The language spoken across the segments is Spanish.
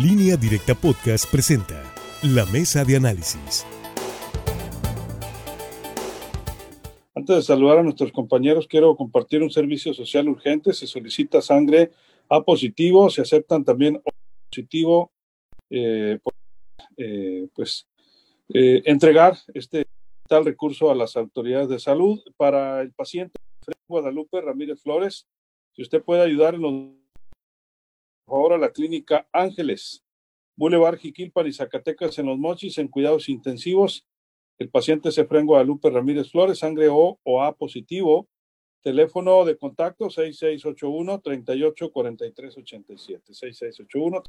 Línea Directa Podcast presenta La Mesa de Análisis. Antes de saludar a nuestros compañeros, quiero compartir un servicio social urgente. Se solicita sangre A positivo, se aceptan también O positivo, eh, eh, pues eh, entregar este tal recurso a las autoridades de salud para el paciente Guadalupe Ramírez Flores. Si usted puede ayudar en los favor a la clínica Ángeles, Boulevard Jiquilpan y Zacatecas en los Mochis en cuidados intensivos. El paciente se a Guadalupe Ramírez Flores, sangre O o A positivo. Teléfono de contacto 6681 384387 6681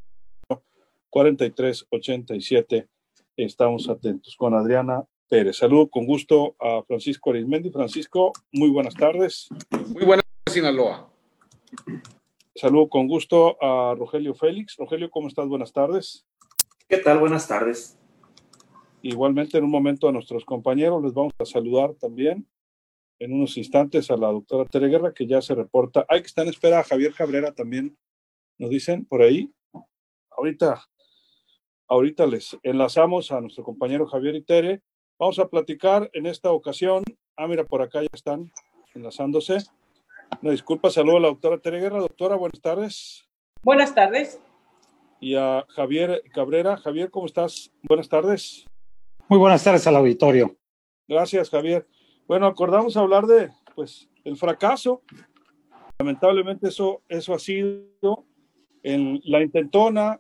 4387. Estamos atentos con Adriana Pérez. Saludo con gusto a Francisco Arismendi. Francisco, muy buenas tardes. Muy buenas, Sinaloa. Saludo con gusto a Rogelio Félix. Rogelio, ¿cómo estás? Buenas tardes. ¿Qué tal? Buenas tardes. Igualmente, en un momento a nuestros compañeros les vamos a saludar también en unos instantes a la doctora Tere Guerra, que ya se reporta. Hay que estar en espera a Javier Cabrera también, nos dicen por ahí. Ahorita, ahorita les enlazamos a nuestro compañero Javier y Tere. Vamos a platicar en esta ocasión. Ah, mira, por acá ya están enlazándose una disculpa, saludo a la doctora Tere Guerra. Doctora, buenas tardes. Buenas tardes. Y a Javier Cabrera. Javier, ¿cómo estás? Buenas tardes. Muy buenas tardes al auditorio. Gracias, Javier. Bueno, acordamos hablar de, pues, el fracaso. Lamentablemente eso, eso ha sido en la intentona,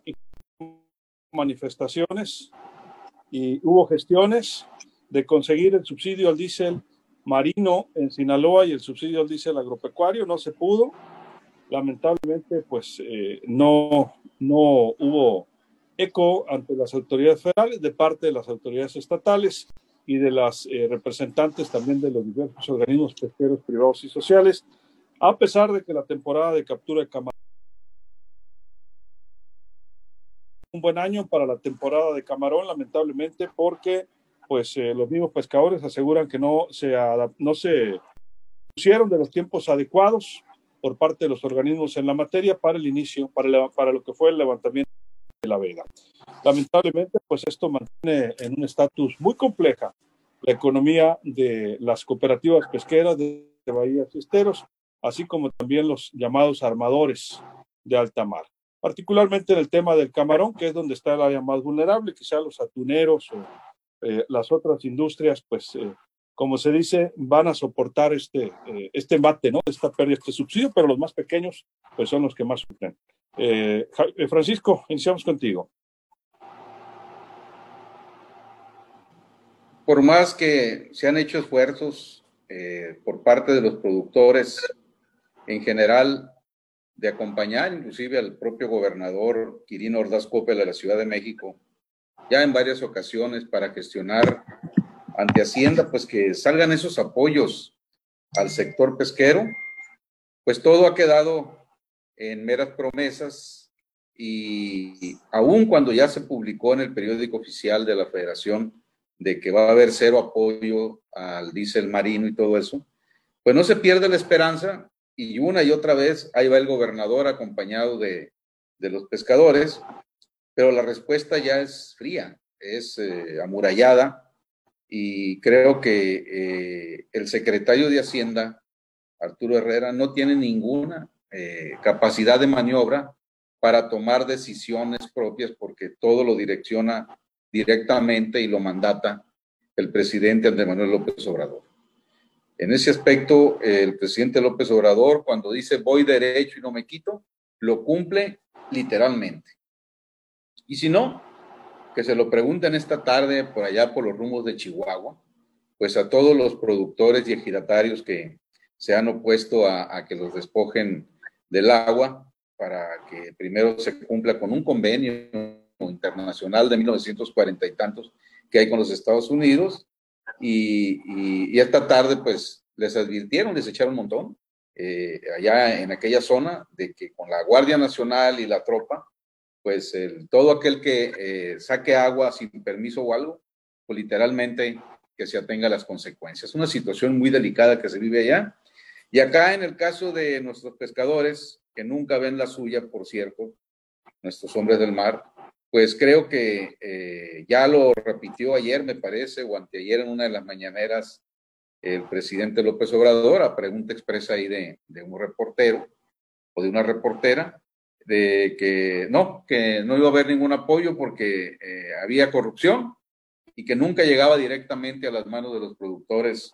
manifestaciones y hubo gestiones de conseguir el subsidio al diésel marino en Sinaloa y el subsidio al diésel agropecuario, no se pudo. Lamentablemente, pues eh, no, no hubo eco ante las autoridades federales, de parte de las autoridades estatales y de las eh, representantes también de los diversos organismos pesqueros privados y sociales, a pesar de que la temporada de captura de camarón un buen año para la temporada de camarón, lamentablemente, porque pues eh, los mismos pescadores aseguran que no se, no se pusieron de los tiempos adecuados por parte de los organismos en la materia para el inicio, para, para lo que fue el levantamiento de la vega. Lamentablemente, pues esto mantiene en un estatus muy compleja la economía de las cooperativas pesqueras de, de bahías y esteros, así como también los llamados armadores de alta mar. Particularmente en el tema del camarón, que es donde está el área más vulnerable, quizá los atuneros o eh, las otras industrias, pues, eh, como se dice, van a soportar este, eh, este mate, ¿no? Esta pérdida, este subsidio, pero los más pequeños, pues, son los que más sufren. Francisco, iniciamos contigo. Por más que se han hecho esfuerzos por parte de los productores en general de acompañar inclusive al propio gobernador Quirino Ordaz Coppel de la Ciudad de México ya en varias ocasiones para gestionar ante Hacienda, pues que salgan esos apoyos al sector pesquero, pues todo ha quedado en meras promesas y aún cuando ya se publicó en el periódico oficial de la federación de que va a haber cero apoyo al diésel marino y todo eso, pues no se pierde la esperanza y una y otra vez ahí va el gobernador acompañado de, de los pescadores pero la respuesta ya es fría, es eh, amurallada y creo que eh, el secretario de Hacienda, Arturo Herrera, no tiene ninguna eh, capacidad de maniobra para tomar decisiones propias porque todo lo direcciona directamente y lo mandata el presidente Andrés Manuel López Obrador. En ese aspecto, el presidente López Obrador, cuando dice voy derecho y no me quito, lo cumple literalmente. Y si no, que se lo pregunten esta tarde por allá por los rumbos de Chihuahua, pues a todos los productores y ejidatarios que se han opuesto a, que los despojen del agua para que primero se cumpla con un convenio internacional de 1940 y tantos que hay con los Estados Unidos. Y, esta tarde pues les advirtieron, les echaron un montón eh, allá en aquella zona de que con la Guardia Nacional y la tropa pues todo aquel que eh, saque agua sin permiso o algo, pues literalmente que se atenga a las consecuencias. Una situación muy delicada que se vive allá. Y acá en el caso de nuestros pescadores, que nunca ven la suya, por cierto, nuestros hombres del mar, pues creo que eh, ya lo repitió ayer, me parece, o anteayer en una de las mañaneras, el presidente López Obrador, a pregunta expresa ahí de, un reportero o de una reportera, de que no, que no iba a haber ningún apoyo porque eh, había corrupción y que nunca llegaba directamente a las manos de los productores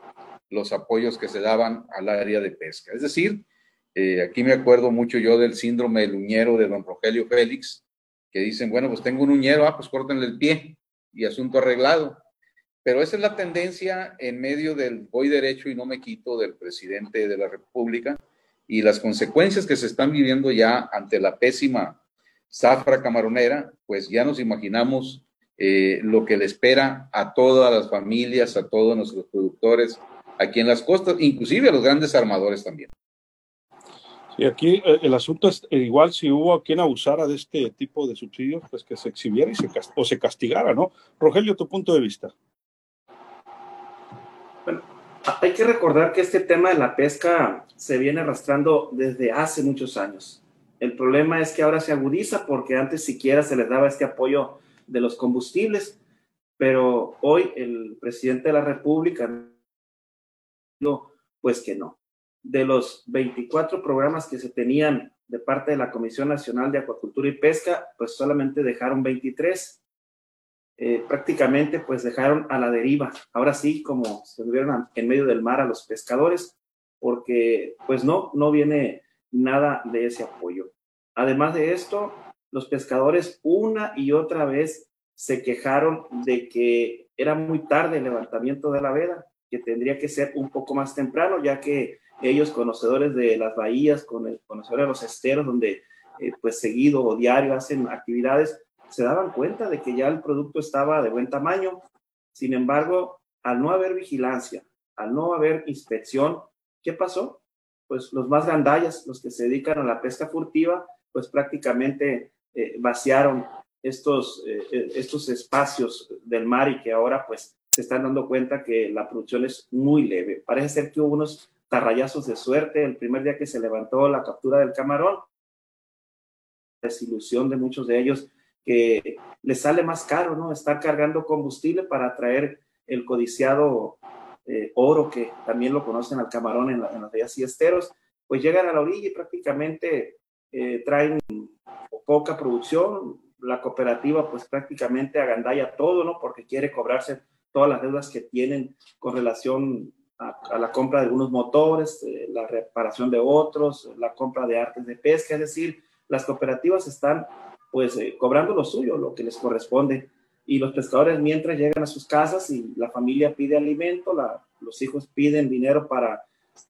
los apoyos que se daban al área de pesca. Es decir, eh, aquí me acuerdo mucho yo del síndrome del uñero de don Rogelio Félix, que dicen, bueno, pues tengo un uñero, ah, pues córtenle el pie y asunto arreglado. Pero esa es la tendencia en medio del voy derecho y no me quito del presidente de la República y las consecuencias que se están viviendo ya ante la pésima zafra camaronera, pues ya nos imaginamos eh, lo que le espera a todas las familias, a todos nuestros productores aquí en las costas, inclusive a los grandes armadores también. Y aquí eh, el asunto es eh, igual si hubo quien abusara de este tipo de subsidios, pues que se exhibiera y se, o se castigara, ¿no? Rogelio, tu punto de vista. Hay que recordar que este tema de la pesca se viene arrastrando desde hace muchos años. El problema es que ahora se agudiza porque antes siquiera se les daba este apoyo de los combustibles, pero hoy el presidente de la República pues que no de los 24 programas que se tenían de parte de la Comisión Nacional de Acuacultura y Pesca, pues solamente dejaron 23. Eh, prácticamente pues dejaron a la deriva. Ahora sí, como se tuvieron en medio del mar a los pescadores, porque pues no, no viene nada de ese apoyo. Además de esto, los pescadores una y otra vez se quejaron de que era muy tarde el levantamiento de la veda, que tendría que ser un poco más temprano, ya que ellos conocedores de las bahías, conocedores de los esteros, donde eh, pues seguido o diario hacen actividades, se daban cuenta de que ya el producto estaba de buen tamaño. Sin embargo, al no haber vigilancia, al no haber inspección, ¿qué pasó? Pues los más gandallas, los que se dedican a la pesca furtiva, pues prácticamente eh, vaciaron estos, eh, estos espacios del mar y que ahora pues se están dando cuenta que la producción es muy leve. Parece ser que hubo unos tarrayazos de suerte el primer día que se levantó la captura del camarón. Desilusión de muchos de ellos que les sale más caro, ¿no? Estar cargando combustible para traer el codiciado eh, oro, que también lo conocen al camarón en, las vías y esteros, pues llegan a la orilla y prácticamente eh, traen poca producción. La cooperativa, pues prácticamente agandalla todo, ¿no? Porque quiere cobrarse todas las deudas que tienen con relación a, la compra de algunos motores, eh, la reparación de otros, la compra de artes de pesca, es decir, las cooperativas están pues eh, cobrando lo suyo, lo que les corresponde. Y los pescadores mientras llegan a sus casas y la familia pide alimento, los hijos piden dinero para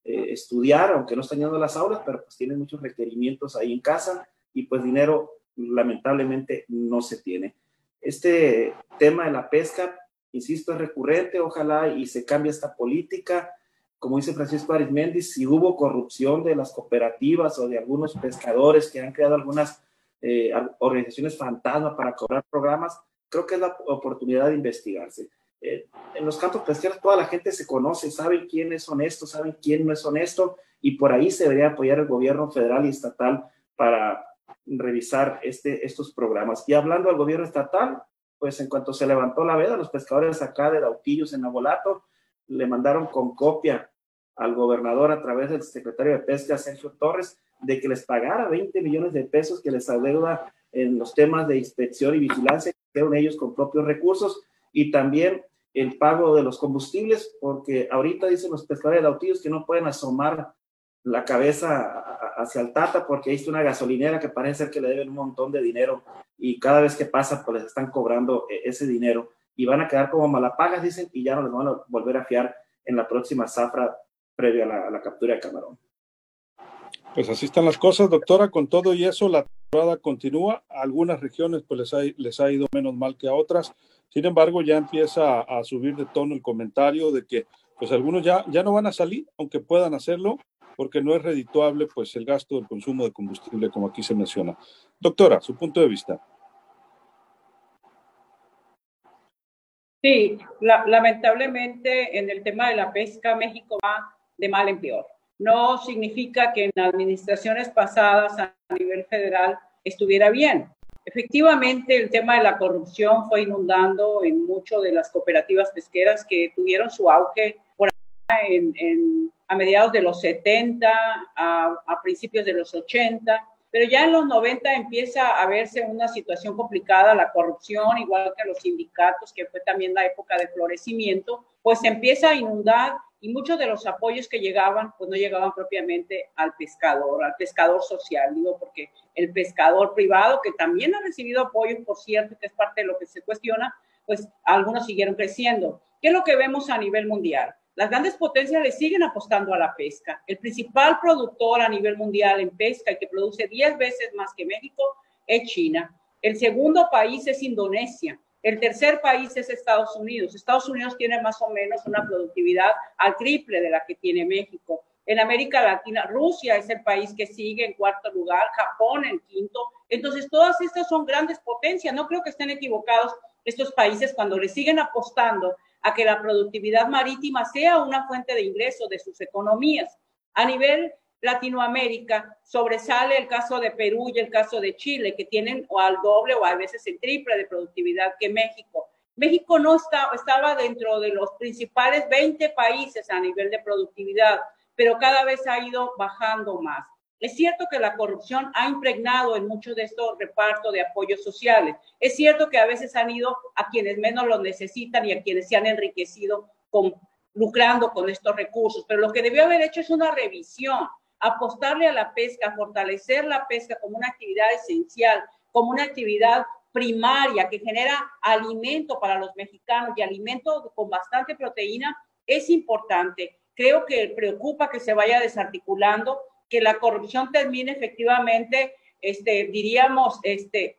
eh, estudiar, aunque no están yendo a las aulas, pero pues tienen muchos requerimientos ahí en casa y pues dinero lamentablemente no se tiene. Este tema de la pesca insisto, es recurrente, ojalá y se cambie esta política. Como dice Francisco Arismendi, si hubo corrupción de las cooperativas o de algunos pescadores que han creado algunas eh, organizaciones fantasma para cobrar programas, creo que es la oportunidad de investigarse. Eh, en los campos pesqueros toda la gente se conoce, saben quién es honesto, saben quién no es honesto, y por ahí se debería apoyar el gobierno federal y estatal para revisar este, estos programas. Y hablando del gobierno estatal, pues en cuanto se levantó la veda, los pescadores acá de Dautillos en Abolato le mandaron con copia al gobernador a través del secretario de Pesca, Sergio Torres, de que les pagara 20 millones de pesos que les adeuda en los temas de inspección y vigilancia que hicieron ellos con propios recursos y también el pago de los combustibles, porque ahorita dicen los pescadores de Dautillos que no pueden asomar la cabeza hacia el Tata porque está una gasolinera que parece ser que le deben un montón de dinero y cada vez que pasa pues les están cobrando eh, ese dinero y van a quedar como malapagas, dicen, y ya no les van a volver a fiar en la próxima zafra previa a la, captura de camarón. Pues así están las cosas, doctora. Con todo y eso, la temporada continúa. A algunas regiones pues les ha, les ha ido menos mal que a otras. Sin embargo, ya empieza a, subir de tono el comentario de que pues algunos ya, ya no van a salir, aunque puedan hacerlo, porque no es redituable pues el gasto del consumo de combustible como aquí se menciona. Doctora, su punto de vista. Sí, lamentablemente en el tema de la pesca México va de mal en peor. No significa que en administraciones pasadas a nivel federal estuviera bien. Efectivamente, el tema de la corrupción fue inundando en muchas de las cooperativas pesqueras que tuvieron su auge a mediados de los 70, a, a principios de los 80 pero ya en los 90 empieza a verse una situación complicada, la corrupción, igual que los sindicatos, que fue también la época de florecimiento, pues empieza a inundar y muchos de los apoyos que llegaban, pues no llegaban propiamente al pescador, al pescador social, digo, porque el pescador privado, que también ha recibido apoyo, por cierto, que es parte de lo que se cuestiona, pues algunos siguieron creciendo. ¿Qué es lo que vemos a nivel mundial? Las grandes potencias le siguen apostando a la pesca. El principal productor a nivel mundial en pesca y que produce 10 veces más que México es China. El segundo país es Indonesia. El tercer país es Estados Unidos. Estados Unidos tiene más o menos una productividad al triple de la que tiene México. En América Latina, Rusia es el país que sigue en cuarto lugar, Japón en quinto. Entonces, todas estas son grandes potencias. No creo que estén equivocados estos países cuando le siguen apostando a que la productividad marítima sea una fuente de ingreso de sus economías. A nivel Latinoamérica sobresale el caso de Perú y el caso de Chile, que tienen o al doble o a veces el triple de productividad que México. México no estaba dentro de los principales 20 países a nivel de productividad, pero cada vez ha ido bajando más. Es cierto que la corrupción ha impregnado en muchos de estos repartos de apoyos sociales. Es cierto que a veces han ido a quienes menos lo necesitan y a quienes se han enriquecido con, lucrando con estos recursos. Pero lo que debió haber hecho es una revisión, apostarle a la pesca, fortalecer la pesca como una actividad esencial, como una actividad primaria que genera alimento para los mexicanos y alimento con bastante proteína, es importante. Creo que preocupa que se vaya desarticulando que la corrupción termine efectivamente, este, diríamos, este,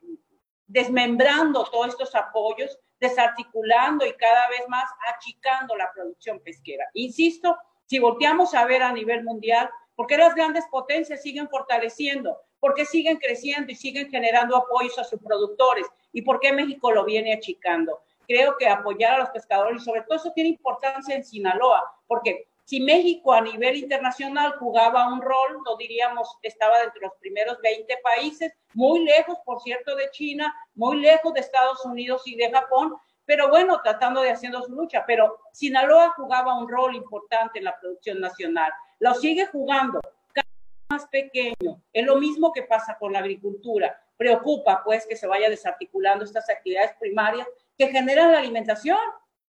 desmembrando todos estos apoyos, desarticulando y cada vez más achicando la producción pesquera. Insisto, si volteamos a ver a nivel mundial, ¿por qué las grandes potencias siguen fortaleciendo? ¿Por qué siguen creciendo y siguen generando apoyos a sus productores? ¿Y por qué México lo viene achicando? Creo que apoyar a los pescadores, y sobre todo eso tiene importancia en Sinaloa, porque si México a nivel internacional jugaba un rol, no diríamos estaba dentro de los primeros 20 países, muy lejos, por cierto, de China, muy lejos de Estados Unidos y de Japón, pero bueno, tratando de haciendo su lucha. Pero Sinaloa jugaba un rol importante en la producción nacional. Lo sigue jugando, cada vez más pequeño. Es lo mismo que pasa con la agricultura. Preocupa, pues, que se vaya desarticulando estas actividades primarias que generan la alimentación.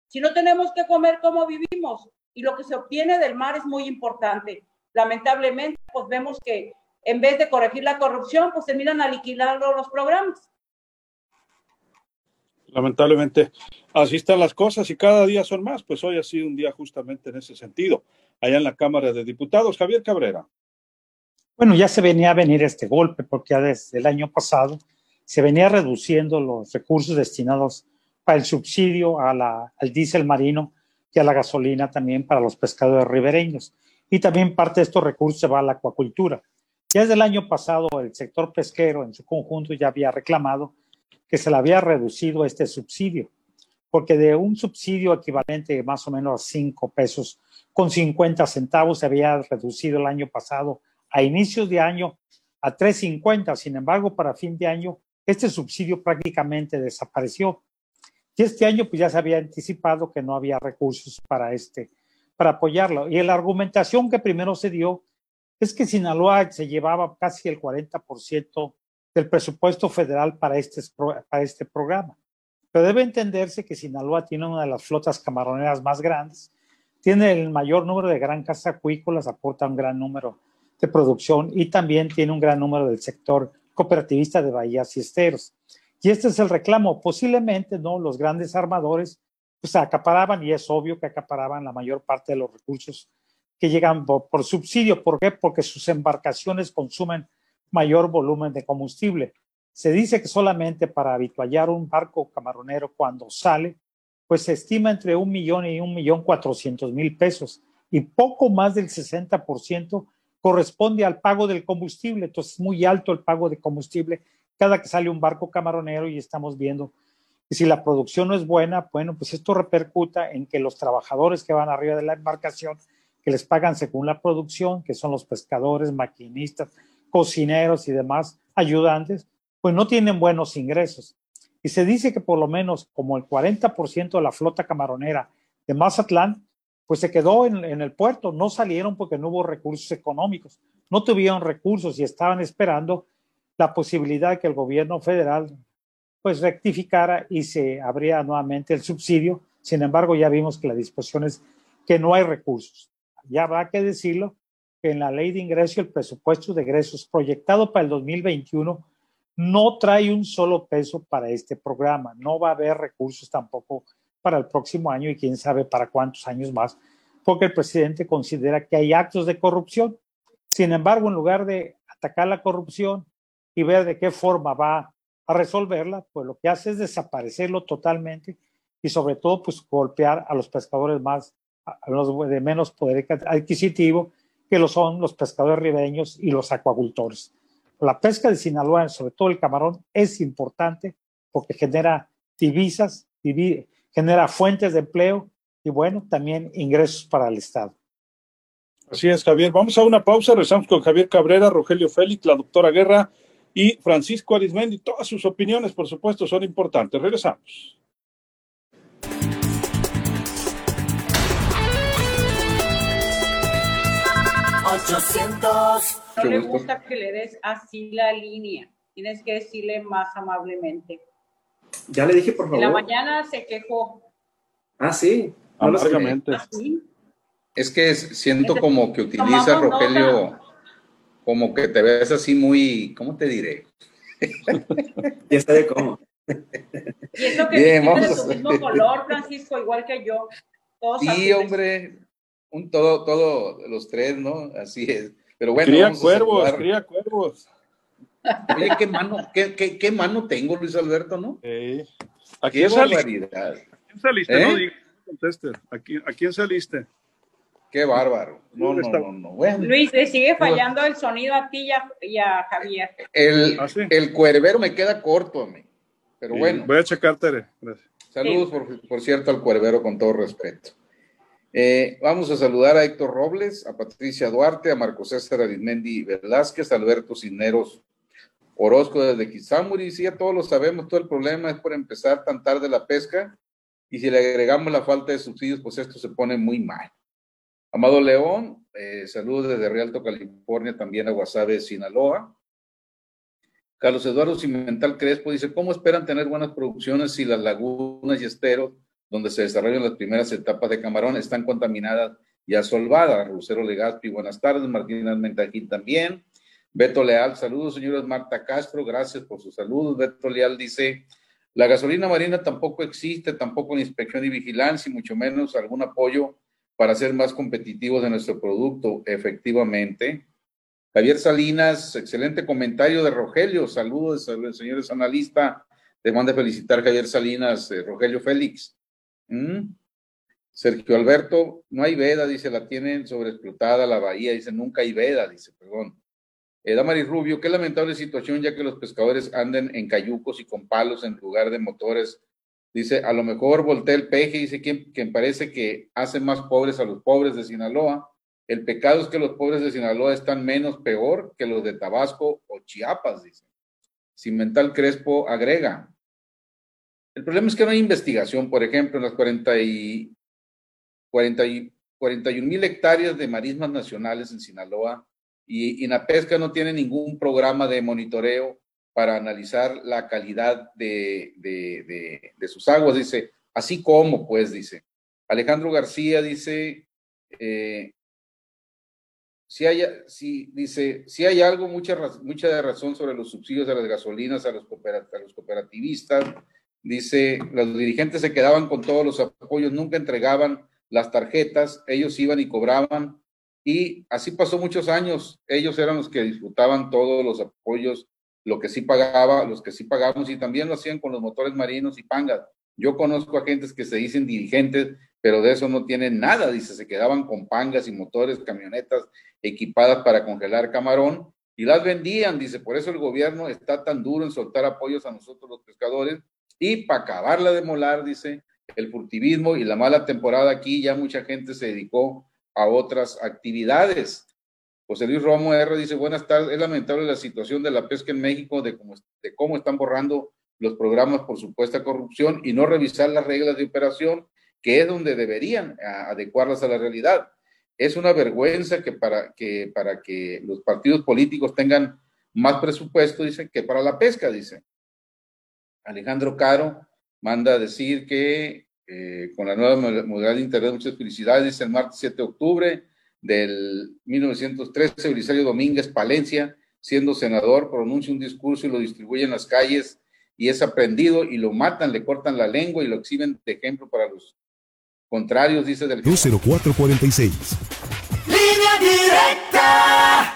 Si no tenemos que comer, ¿cómo vivimos? y lo que se obtiene del mar es muy importante. Lamentablemente, pues vemos que en vez de corregir la corrupción, pues terminan aniquilando los programas. Lamentablemente, así están las cosas y cada día son más. Pues hoy ha sido un día justamente en ese sentido, allá en la Cámara de Diputados. Javier Cabrera. Bueno, ya se venía a venir este golpe porque ya desde el año pasado se venía reduciendo los recursos destinados para el subsidio a la, al diésel marino y a la gasolina también para los pescadores ribereños. Y también parte de estos recursos se va a la acuacultura. Ya desde el año pasado el sector pesquero en su conjunto ya había reclamado que se le había reducido este subsidio, porque de un subsidio equivalente más o menos a 5 pesos con 50 centavos se había reducido el año pasado a inicios de año a 3.50. Sin embargo, para fin de año, este subsidio prácticamente desapareció. Y este año pues ya se había anticipado que no había recursos para este, para apoyarlo. Y la argumentación que primero se dio es que Sinaloa se llevaba casi el 40% del presupuesto federal para este, para este programa. Pero debe entenderse que Sinaloa tiene una de las flotas camaroneras más grandes, tiene el mayor número de granjas acuícolas, aporta un gran número de producción y también tiene un gran número del sector cooperativista de bahías y esteros. Y este es el reclamo. Posiblemente, ¿no? Los grandes armadores pues acaparaban, y es obvio que acaparaban la mayor parte de los recursos que llegan por, por, subsidio. ¿Por qué? Porque sus embarcaciones consumen mayor volumen de combustible. Se dice que solamente para habituallar un barco camaronero cuando sale, pues se estima entre un millón y un millón cuatrocientos mil pesos. Y poco más del 60% corresponde al pago del combustible. Entonces es muy alto el pago de combustible cada que sale un barco camaronero y estamos viendo que si la producción no es buena, bueno, pues esto repercuta en que los trabajadores que van arriba de la embarcación, que les pagan según la producción, que son los pescadores, maquinistas, cocineros y demás ayudantes, pues no tienen buenos ingresos. Y se dice que por lo menos como el 40% de la flota camaronera de Mazatlán, pues se quedó en, el puerto, no salieron porque no hubo recursos económicos, no tuvieron recursos y estaban esperando la posibilidad de que el gobierno federal pues rectificara y se abría nuevamente el subsidio. Sin embargo, ya vimos que la disposición es que no hay recursos. Ya habrá que decirlo que en la ley de ingreso el presupuesto de egresos proyectado para el 2021 no trae un solo peso para este programa. No va a haber recursos tampoco para el próximo año y quién sabe para cuántos años más, porque el presidente considera que hay actos de corrupción. Sin embargo, en lugar de atacar la corrupción y ver de qué forma va a resolverla, pues lo que hace es desaparecerlo totalmente y sobre todo pues golpear a los pescadores más, a los de menos poder adquisitivo, que lo son los pescadores ribeños y los acuacultores. La pesca de Sinaloa, sobre todo el camarón, es importante porque genera divisas, genera fuentes de empleo y bueno, también ingresos para el Estado. Así es, Javier. Vamos a una pausa. Regresamos con Javier Cabrera, Rogelio Félix, la doctora Guerra y Francisco Arismendi. Todas sus opiniones, por supuesto, son importantes. Regresamos. No le gusta que le des así la línea. Tienes que decirle más amablemente. Ya le dije, por favor. En la mañana se quejó. Ah, sí. No. ¿Ah? Es que siento como que utiliza Rogelio, como que te ves así muy, ¿cómo te diré? ya está de cómo. Y eso que Bien, de su mismo color, Francisco, igual que yo. Todos sí, hombre, un todo, todo, los tres, ¿no? Así es. Pero bueno. Cría cuervos, cría cuervos. Oye, qué mano, qué, qué, qué, mano tengo, Luis Alberto, ¿no? Eh, ¿A quién saliste? ¿A quién saliste? No, conteste. ¿A quién, ¿A quién saliste? Qué bárbaro. No, no, no, no. Bueno. Luis, le sigue fallando el sonido a ti y a, Javier. El, ¿Ah, sí? el cuervero me queda corto a mí. Pero sí, bueno. Voy a checar, Tere. Gracias. Saludos, por, por, cierto, al cuervero con todo respeto. Eh, vamos a saludar a Héctor Robles, a Patricia Duarte, a Marco César Arismendi Velázquez, a Alberto Cisneros Orozco desde Quizamuri. Sí, ya todos lo sabemos, todo el problema es por empezar tan tarde la pesca y si le agregamos la falta de subsidios, pues esto se pone muy mal. Amado León, eh, saludos desde Rialto, California, también a Guasave, Sinaloa. Carlos Eduardo Cimental Crespo dice, ¿cómo esperan tener buenas producciones si las lagunas y esteros donde se desarrollan las primeras etapas de camarón están contaminadas y asolvadas? Lucero Legaspi, buenas tardes. Martín Almentajín también. Beto Leal, saludos, señores. Marta Castro, gracias por sus saludos. Beto Leal dice, la gasolina marina tampoco existe, tampoco la inspección y vigilancia, y mucho menos algún apoyo para ser más competitivos de nuestro producto, efectivamente. Javier Salinas, excelente comentario de Rogelio. Saludos, señores analistas. Te manda felicitar Javier Salinas, eh, Rogelio Félix. ¿Mm? Sergio Alberto, no hay veda, dice, la tienen sobreexplotada la bahía, dice, nunca hay veda, dice, perdón. Eh, Rubio, qué lamentable situación ya que los pescadores anden en cayucos y con palos en lugar de motores. Dice, a lo mejor voltea el peje, dice quien, quien parece que hace más pobres a los pobres de Sinaloa. El pecado es que los pobres de Sinaloa están menos peor que los de Tabasco o Chiapas, dice. Cimental Crespo agrega, el problema es que no hay investigación, por ejemplo, en las 40 y, 40 y 41 mil hectáreas de marismas nacionales en Sinaloa y INAPESCA no tiene ningún programa de monitoreo para analizar la calidad de, de, sus aguas, dice, así como, pues, dice. Alejandro García dice, eh, si hay, si, dice, si hay algo, mucha, mucha razón sobre los subsidios de las gasolinas a los, a los cooperativistas, Dice, los dirigentes se quedaban con todos los apoyos, nunca entregaban las tarjetas, ellos iban y cobraban. Y así pasó muchos años. Ellos eran los que disfrutaban todos los apoyos, lo que sí pagaba, los que sí pagamos, y también lo hacían con los motores marinos y pangas. Yo conozco a gentes que se dicen dirigentes, pero de eso no tienen nada. Dice, se quedaban con pangas y motores, camionetas equipadas para congelar camarón y las vendían. Dice, por eso el gobierno está tan duro en soltar apoyos a nosotros los pescadores, y para acabarla de molar, dice, el furtivismo y la mala temporada aquí, ya mucha gente se dedicó a otras actividades. José Luis Romo R dice, buenas tardes, es lamentable la situación de la pesca en México, de cómo, de cómo están borrando los programas por supuesta corrupción y no revisar las reglas de operación, que es donde deberían adecuarlas a la realidad. Es una vergüenza que para que, para que los partidos políticos tengan más presupuesto, dice, que para la pesca, dice. Alejandro Caro manda a decir que eh, con la nueva modalidad de Internet, muchas felicidades, dice el martes 7 de octubre del 1913, Belisario Domínguez Palencia, siendo senador, pronuncia un discurso y lo distribuye en las calles y es aprendido y lo matan, le cortan la lengua y lo exhiben de ejemplo para los contrarios, dice del... 20446. Línea directa.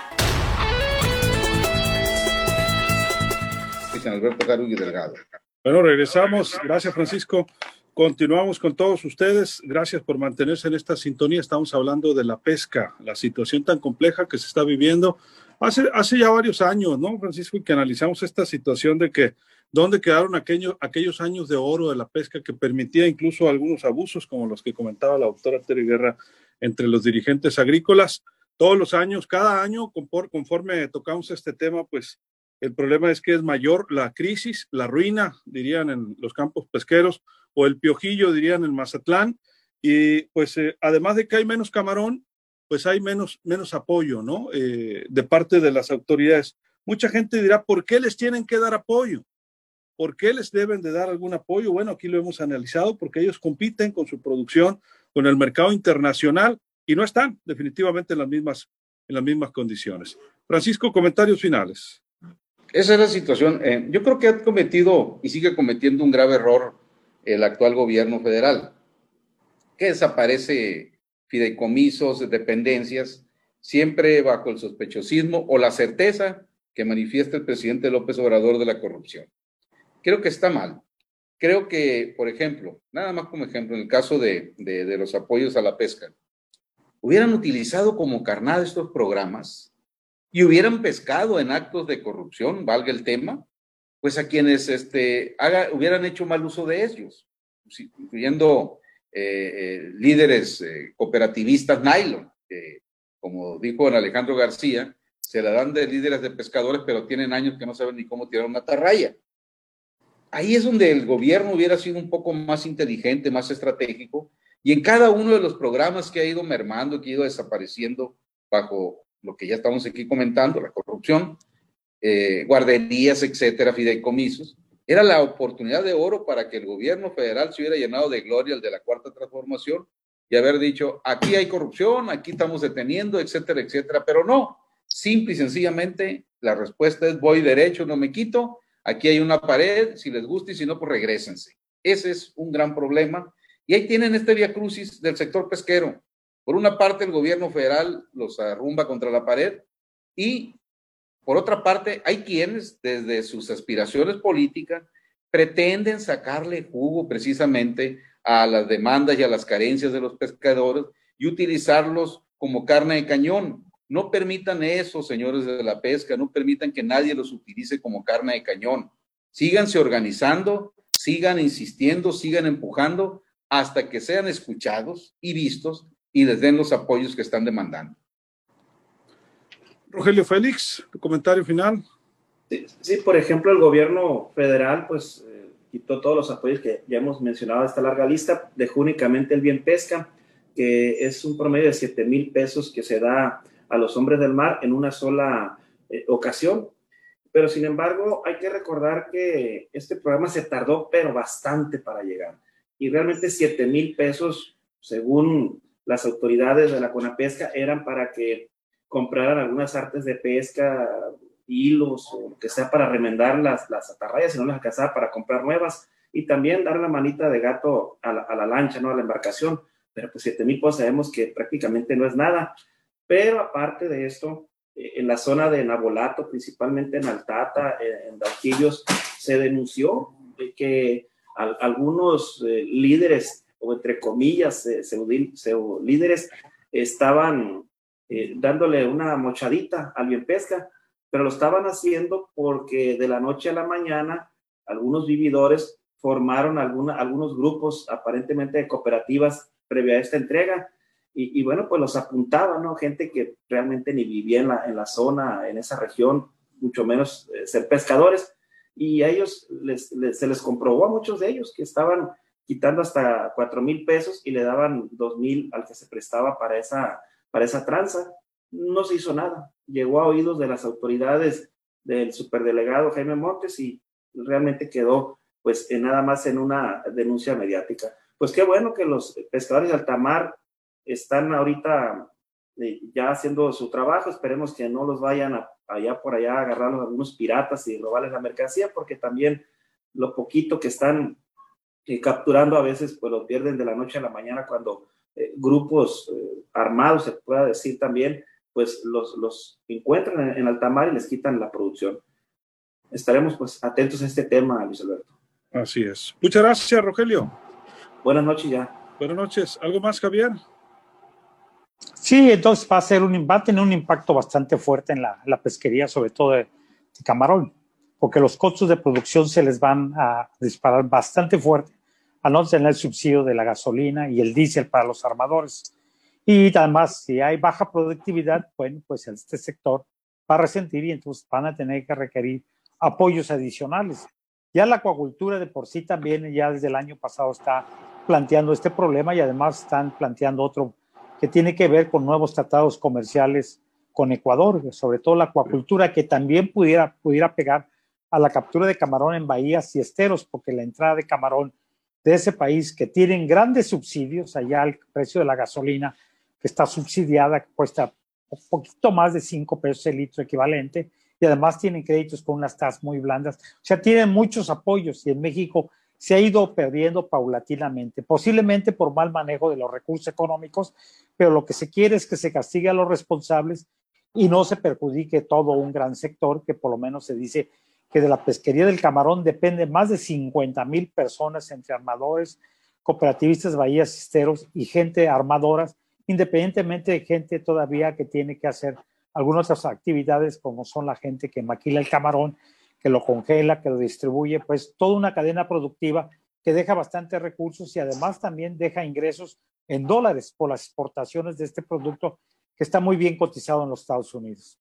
Dice Alberto Carugui Delgado. Bueno, regresamos. Gracias, Francisco. Continuamos con todos ustedes. Gracias por mantenerse en esta sintonía. Estamos hablando de la pesca, la situación tan compleja que se está viviendo. Hace, ya varios años, ¿no, Francisco? Y que analizamos esta situación de que dónde quedaron aquellos, aquellos años de oro de la pesca que permitía incluso algunos abusos, como los que comentaba la doctora Terry Guerra, entre los dirigentes agrícolas. Todos los años, cada año, conforme tocamos este tema, pues el problema es que es mayor la crisis, la ruina, dirían en los campos pesqueros, o el piojillo, dirían en Mazatlán. Y pues eh, además de que hay menos camarón, pues hay menos, menos apoyo, ¿no? Eh, de parte de las autoridades. Mucha gente dirá, ¿por qué les tienen que dar apoyo? ¿Por qué les deben de dar algún apoyo? Bueno, aquí lo hemos analizado porque ellos compiten con su producción, con el mercado internacional y no están definitivamente en las mismas, en las mismas condiciones. Francisco, comentarios finales. Esa es la situación. Eh, yo creo que ha cometido y sigue cometiendo un grave error el actual gobierno federal, que desaparece fideicomisos, dependencias, siempre bajo el sospechosismo o la certeza que manifiesta el presidente López Obrador de la corrupción creo que está mal. Creo que, por ejemplo, nada más como ejemplo, en el caso de, los apoyos a la pesca, hubieran utilizado como carnada estos programas y hubieran pescado en actos de corrupción, valga el tema, pues a quienes este, haga, hubieran hecho mal uso de ellos, incluyendo eh, eh, líderes eh, cooperativistas nylon, que como dijo Alejandro García, se la dan de líderes de pescadores, pero tienen años que no saben ni cómo tirar una atarraya. Ahí es donde el gobierno hubiera sido un poco más inteligente, más estratégico, y en cada uno de los programas que ha ido mermando, que ha ido desapareciendo bajo lo que ya estamos aquí comentando, la corrupción, eh, guarderías, etcétera, fideicomisos, era la oportunidad de oro para que el gobierno federal se hubiera llenado de gloria el de la cuarta transformación y haber dicho, aquí hay corrupción, aquí estamos deteniendo, etcétera, etcétera, pero no, simple y sencillamente la respuesta es voy derecho, no me quito, Aquí hay una pared, si les gusta y si no, pues regresense. Ese es un gran problema. Y ahí tienen este via crucis del sector pesquero. Por una parte, el gobierno federal los arrumba contra la pared y por otra parte, hay quienes desde sus aspiraciones políticas pretenden sacarle jugo precisamente a las demandas y a las carencias de los pescadores y utilizarlos como carne de cañón. No permitan eso, señores de la pesca, no permitan que nadie los utilice como carne de cañón. Síganse organizando, sigan insistiendo, sigan empujando hasta que sean escuchados y vistos y les den los apoyos que están demandando. Rogelio Félix, tu comentario final. Sí, por ejemplo, el gobierno federal, pues eh, quitó todos los apoyos que ya hemos mencionado de esta larga lista, dejó únicamente el bien pesca, que es un promedio de 7 mil pesos que se da a los hombres del mar en una sola eh, ocasión. Pero sin embargo, hay que recordar que este programa se tardó, pero bastante para llegar. Y realmente 7 mil pesos, según las autoridades de la CONAPESCA, eran para que compraran algunas artes de pesca, hilos o lo que sea para remendar las, las atarrayas, si no las alcanzaba para comprar nuevas. Y también dar la manita de gato a la, a la lancha, ¿no? A la embarcación. Pero pues 7 mil sabemos que prácticamente no es nada. Pero aparte de esto, eh, en la zona de Nabolato, principalmente en Altata, eh, en Dauquillos, se denunció que algunos eh, líderes, o entre comillas, pseudo líderes, estaban dándole una mochadita al bien pesca, pero lo estaban haciendo porque de la noche a la mañana algunos vividores formaron algunos grupos aparentemente de cooperativas previa a esta entrega y, bueno, pues los apuntaba, ¿no? Gente que realmente ni vivía en la, en la zona, en esa región, mucho menos eh, ser pescadores, y a ellos se les comprobó a muchos de ellos que estaban quitando hasta cuatro mil pesos y le daban dos mil al que se prestaba para esa, para esa tranza. No se hizo nada. Llegó a oídos de las autoridades del superdelegado Jaime Montes y realmente quedó pues nada más en una denuncia mediática. Pues qué bueno que los pescadores de altamar están ahorita eh, ya haciendo su trabajo. Esperemos que no los vayan allá por allá a agarrar a algunos piratas y robarles la mercancía, porque también lo poquito que están eh, capturando a veces pues lo pierden de la noche a la mañana cuando eh, grupos armados, se pueda decir también, pues los, los encuentran en, en alta mar y les quitan la producción. Estaremos pues atentos a este tema, Luis Alberto. Así es. Muchas gracias, Rogelio. Buenas noches ya. Buenas noches. ¿Algo más, Javier? Sí, entonces va a, ser un, va a tener un impacto bastante fuerte en la, la pesquería, sobre todo de, de, camarón, porque los costos de producción se les van a disparar bastante fuerte al no tener el subsidio de la gasolina y el diésel para los armadores. Y además, si hay baja productividad, bueno, pues este sector va a resentir y entonces van a tener que requerir apoyos adicionales. Ya la acuacultura de por sí también ya desde el año pasado está planteando este problema y además están planteando otro que tiene que ver con nuevos tratados comerciales con Ecuador, sobre todo la acuacultura que también pudiera, pudiera pegar a la captura de camarón en bahías y esteros, porque la entrada de camarón de ese país que tienen grandes subsidios, allá el precio de la gasolina que está subsidiada, cuesta un poquito más de 5 pesos el litro equivalente, y además tienen créditos con unas tasas muy blandas. O sea, tienen muchos apoyos y en México se ha ido perdiendo paulatinamente, posiblemente por mal manejo de los recursos económicos, pero lo que se quiere es que se castigue a los responsables y no se perjudique todo un gran sector que por lo menos se dice que de la pesquería del camarón depende más de 50 mil personas entre armadores, cooperativistas, bahías, cisteros y gente armadoras independientemente de gente todavía que tiene que hacer algunas otras actividades como son la gente que maquila el camarón, que lo congela, que lo distribuye, pues toda una cadena productiva que deja bastantes recursos y además también deja ingresos en dólares por las exportaciones de este producto que está muy bien cotizado en los Estados Unidos.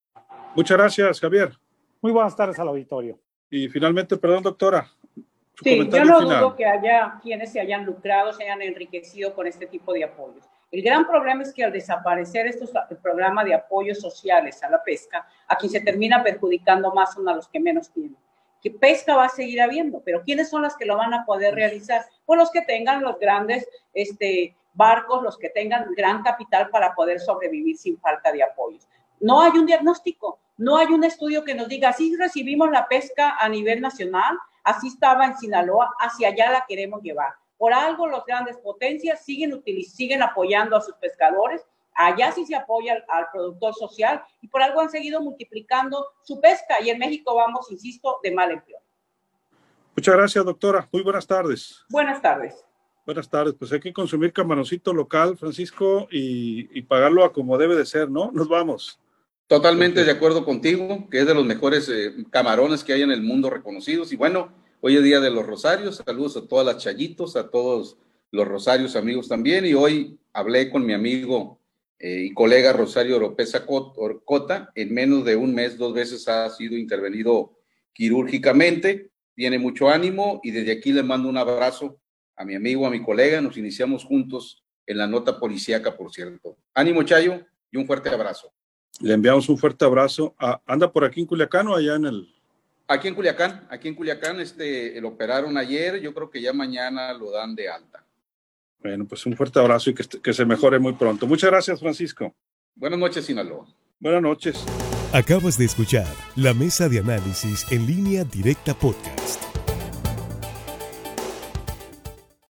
Muchas gracias, Javier. Muy buenas tardes al auditorio. Y finalmente, perdón, doctora. Sí, yo no final. dudo que haya quienes se hayan lucrado, se hayan enriquecido con este tipo de apoyos. El gran problema es que al desaparecer estos programas de apoyos sociales a la pesca, a quien se termina perjudicando más son a los que menos tienen. Que pesca va a seguir habiendo, pero ¿quiénes son las que lo van a poder realizar? Pues los que tengan los grandes este, barcos, los que tengan gran capital para poder sobrevivir sin falta de apoyos. No hay un diagnóstico, no hay un estudio que nos diga, así recibimos la pesca a nivel nacional, así estaba en Sinaloa, hacia allá la queremos llevar. Por algo las grandes potencias siguen, siguen apoyando a sus pescadores, allá sí se apoya al, al, productor social y por algo han seguido multiplicando su pesca y en México vamos, insisto, de mal en peor. Muchas gracias, doctora. Muy buenas tardes. Buenas tardes. Buenas tardes. Pues hay que consumir camaroncito local, Francisco, y, y pagarlo a como debe de ser, ¿no? Nos vamos. Totalmente de acuerdo contigo, que es de los mejores eh, camarones que hay en el mundo reconocidos. Y bueno, Hoy es Día de los Rosarios. Saludos a todas las chayitos, a todos los Rosarios amigos también. Y hoy hablé con mi amigo eh, y colega Rosario Oropesa Cota. En menos de un mes, dos veces ha sido intervenido quirúrgicamente. Tiene mucho ánimo y desde aquí le mando un abrazo a mi amigo, a mi colega. Nos iniciamos juntos en la nota policíaca, por cierto. Ánimo, Chayo, y un fuerte abrazo. Le enviamos un fuerte abrazo. ¿Anda por aquí en Culiacán o allá en el Aquí en Culiacán, aquí en Culiacán, este, lo operaron ayer, yo creo que ya mañana lo dan de alta. Bueno, pues un fuerte abrazo y que, que se mejore muy pronto. Muchas gracias, Francisco. Buenas noches, Sinaloa. Buenas noches. Acabas de escuchar la mesa de análisis en línea directa podcast.